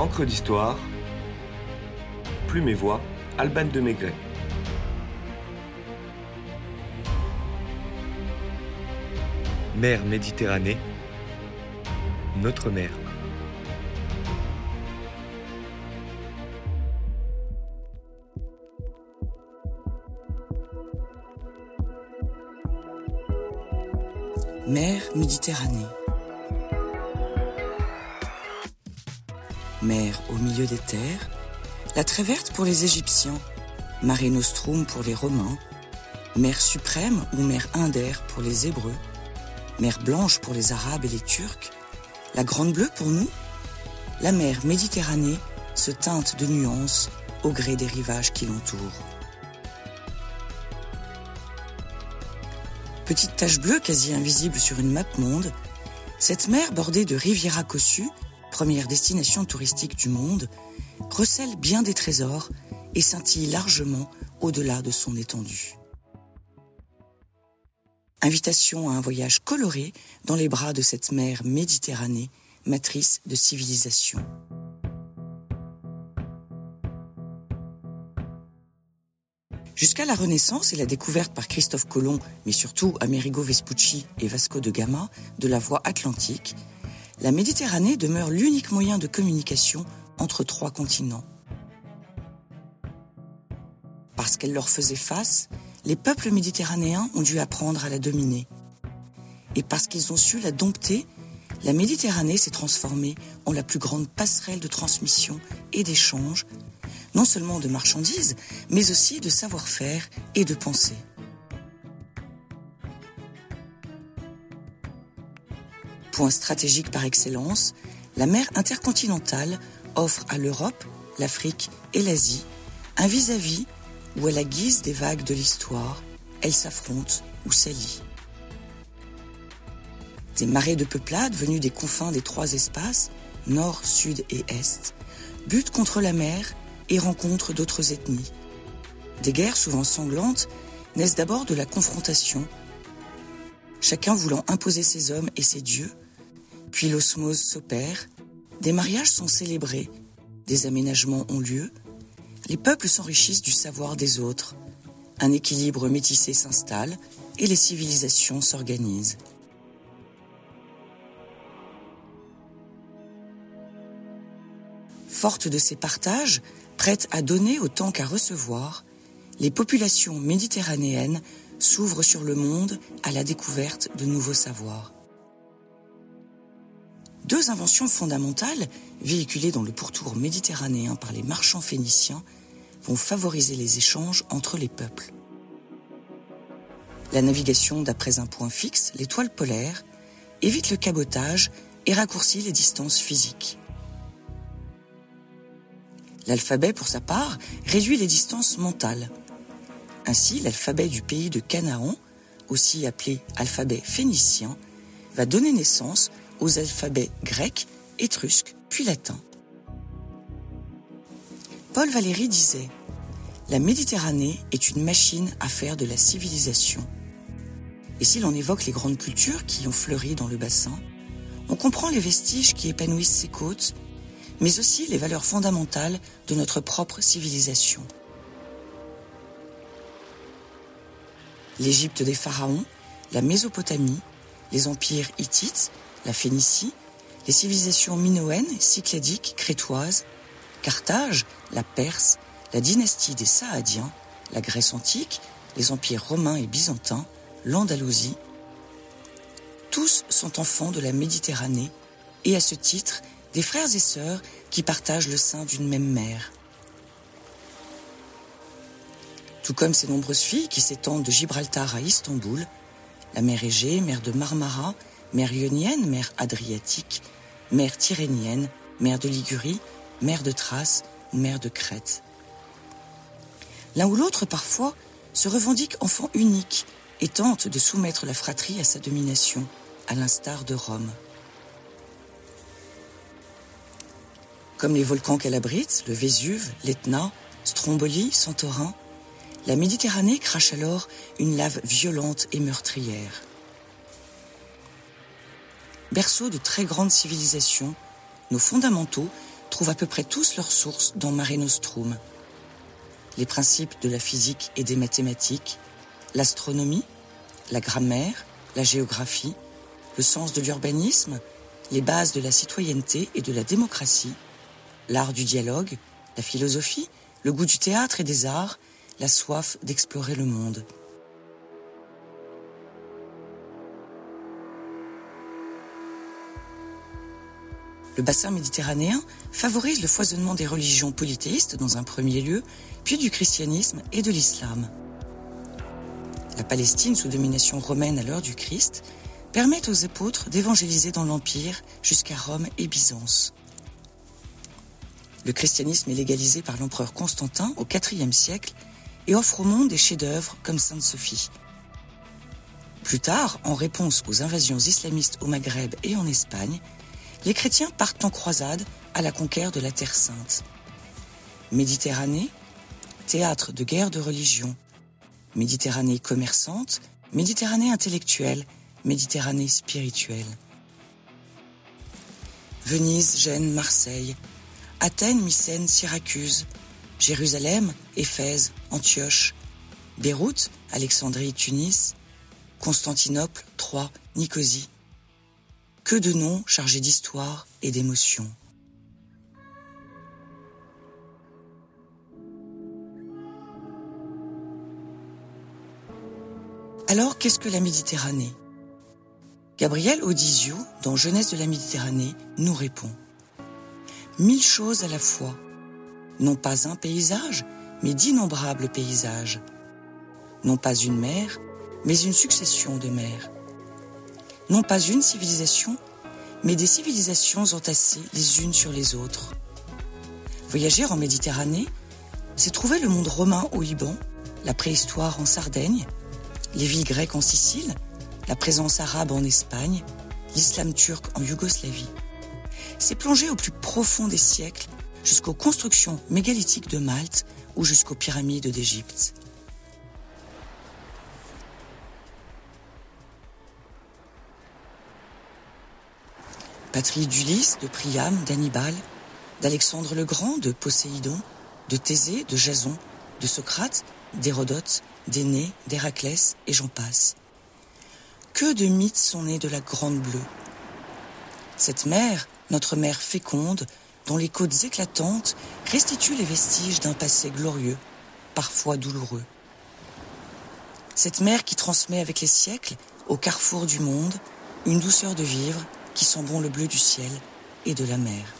Encre d'histoire, Plume et Voix, Alban de Maigret. Mer Méditerranée, notre mer. Mer Méditerranée. Mer au milieu des terres, la très verte pour les Égyptiens, Mare Nostrum pour les Romains, mer suprême ou mer Indère pour les Hébreux, mer blanche pour les Arabes et les Turcs, la grande bleue pour nous, la mer Méditerranée se teinte de nuances au gré des rivages qui l'entourent. Petite tache bleue quasi invisible sur une map monde, cette mer bordée de Riviera Cossu, première destination touristique du monde, recèle bien des trésors et scintille largement au-delà de son étendue. Invitation à un voyage coloré dans les bras de cette mer Méditerranée, matrice de civilisation. Jusqu'à la Renaissance et la découverte par Christophe Colomb, mais surtout Amerigo Vespucci et Vasco de Gama, de la voie atlantique, la Méditerranée demeure l'unique moyen de communication entre trois continents. Parce qu'elle leur faisait face, les peuples méditerranéens ont dû apprendre à la dominer. Et parce qu'ils ont su la dompter, la Méditerranée s'est transformée en la plus grande passerelle de transmission et d'échange non seulement de marchandises, mais aussi de savoir-faire et de pensée. Point stratégique par excellence, la mer intercontinentale offre à l'Europe, l'Afrique et l'Asie un vis-à-vis où, à la guise des vagues de l'histoire, elles s'affrontent ou s'allient. Des marées de peuplades venues des confins des trois espaces, nord, sud et est, butent contre la mer et rencontrent d'autres ethnies. Des guerres souvent sanglantes naissent d'abord de la confrontation, chacun voulant imposer ses hommes et ses dieux, puis l'osmose s'opère, des mariages sont célébrés, des aménagements ont lieu, les peuples s'enrichissent du savoir des autres, un équilibre métissé s'installe et les civilisations s'organisent. Fortes de ces partages, Prêtes à donner autant qu'à recevoir, les populations méditerranéennes s'ouvrent sur le monde à la découverte de nouveaux savoirs. Deux inventions fondamentales, véhiculées dans le pourtour méditerranéen par les marchands phéniciens, vont favoriser les échanges entre les peuples. La navigation d'après un point fixe, l'étoile polaire, évite le cabotage et raccourcit les distances physiques. L'alphabet, pour sa part, réduit les distances mentales. Ainsi, l'alphabet du pays de Canaan, aussi appelé alphabet phénicien, va donner naissance aux alphabets grecs, étrusques, puis latins. Paul Valéry disait La Méditerranée est une machine à faire de la civilisation. Et si l'on évoque les grandes cultures qui ont fleuri dans le bassin, on comprend les vestiges qui épanouissent ses côtes mais aussi les valeurs fondamentales de notre propre civilisation. L'Égypte des pharaons, la Mésopotamie, les empires hittites, la Phénicie, les civilisations minoennes, cycladiques, crétoises, Carthage, la Perse, la dynastie des Saadiens, la Grèce antique, les empires romains et byzantins, l'Andalousie, tous sont enfants de la Méditerranée et à ce titre des frères et sœurs qui partagent le sein d'une même mère. Tout comme ces nombreuses filles qui s'étendent de Gibraltar à Istanbul, la mer Égée, mer de Marmara, mer Ionienne, mer Adriatique, mer Tyrrhénienne, mer de Ligurie, mer de Thrace ou mer de Crète. L'un ou l'autre, parfois, se revendique enfant unique et tente de soumettre la fratrie à sa domination, à l'instar de Rome. Comme les volcans qu'elle abrite, le Vésuve, l'Etna, Stromboli, Santorin, la Méditerranée crache alors une lave violente et meurtrière. Berceau de très grandes civilisations, nos fondamentaux trouvent à peu près tous leur source dans Mare Nostrum. Les principes de la physique et des mathématiques, l'astronomie, la grammaire, la géographie, le sens de l'urbanisme, les bases de la citoyenneté et de la démocratie, l'art du dialogue, la philosophie, le goût du théâtre et des arts, la soif d'explorer le monde. Le bassin méditerranéen favorise le foisonnement des religions polythéistes dans un premier lieu, puis du christianisme et de l'islam. La Palestine, sous domination romaine à l'heure du Christ, permet aux épôtres d'évangéliser dans l'Empire jusqu'à Rome et Byzance. Le christianisme est légalisé par l'empereur Constantin au IVe siècle et offre au monde des chefs-d'œuvre comme Sainte Sophie. Plus tard, en réponse aux invasions islamistes au Maghreb et en Espagne, les chrétiens partent en croisade à la conquête de la Terre sainte. Méditerranée, théâtre de guerre de religion. Méditerranée commerçante, Méditerranée intellectuelle, Méditerranée spirituelle. Venise, Gênes, Marseille, Athènes, Mycène, Syracuse, Jérusalem, Éphèse, Antioche, Beyrouth, Alexandrie, Tunis, Constantinople, Troyes, Nicosie. Que de noms chargés d'histoire et d'émotion. Alors, qu'est-ce que la Méditerranée? Gabriel Odizio, dans Jeunesse de la Méditerranée, nous répond Mille choses à la fois, non pas un paysage, mais d'innombrables paysages. Non pas une mer, mais une succession de mers non pas une civilisation, mais des civilisations entassées les unes sur les autres. Voyager en Méditerranée, c'est trouver le monde romain au Liban, la préhistoire en Sardaigne, les villes grecques en Sicile, la présence arabe en Espagne, l'islam turc en Yougoslavie. C'est plonger au plus profond des siècles, jusqu'aux constructions mégalithiques de Malte ou jusqu'aux pyramides d'Égypte. Patrie d'Ulysse, de Priam, d'Hannibal, d'Alexandre le Grand, de Poséidon, de Thésée, de Jason, de Socrate, d'Hérodote, d'Énée, d'Héraclès, et j'en passe. Que de mythes sont nés de la Grande Bleue. Cette mer, notre mer féconde, dont les côtes éclatantes restituent les vestiges d'un passé glorieux, parfois douloureux. Cette mer qui transmet avec les siècles, au carrefour du monde, une douceur de vivre qui sent bon le bleu du ciel et de la mer.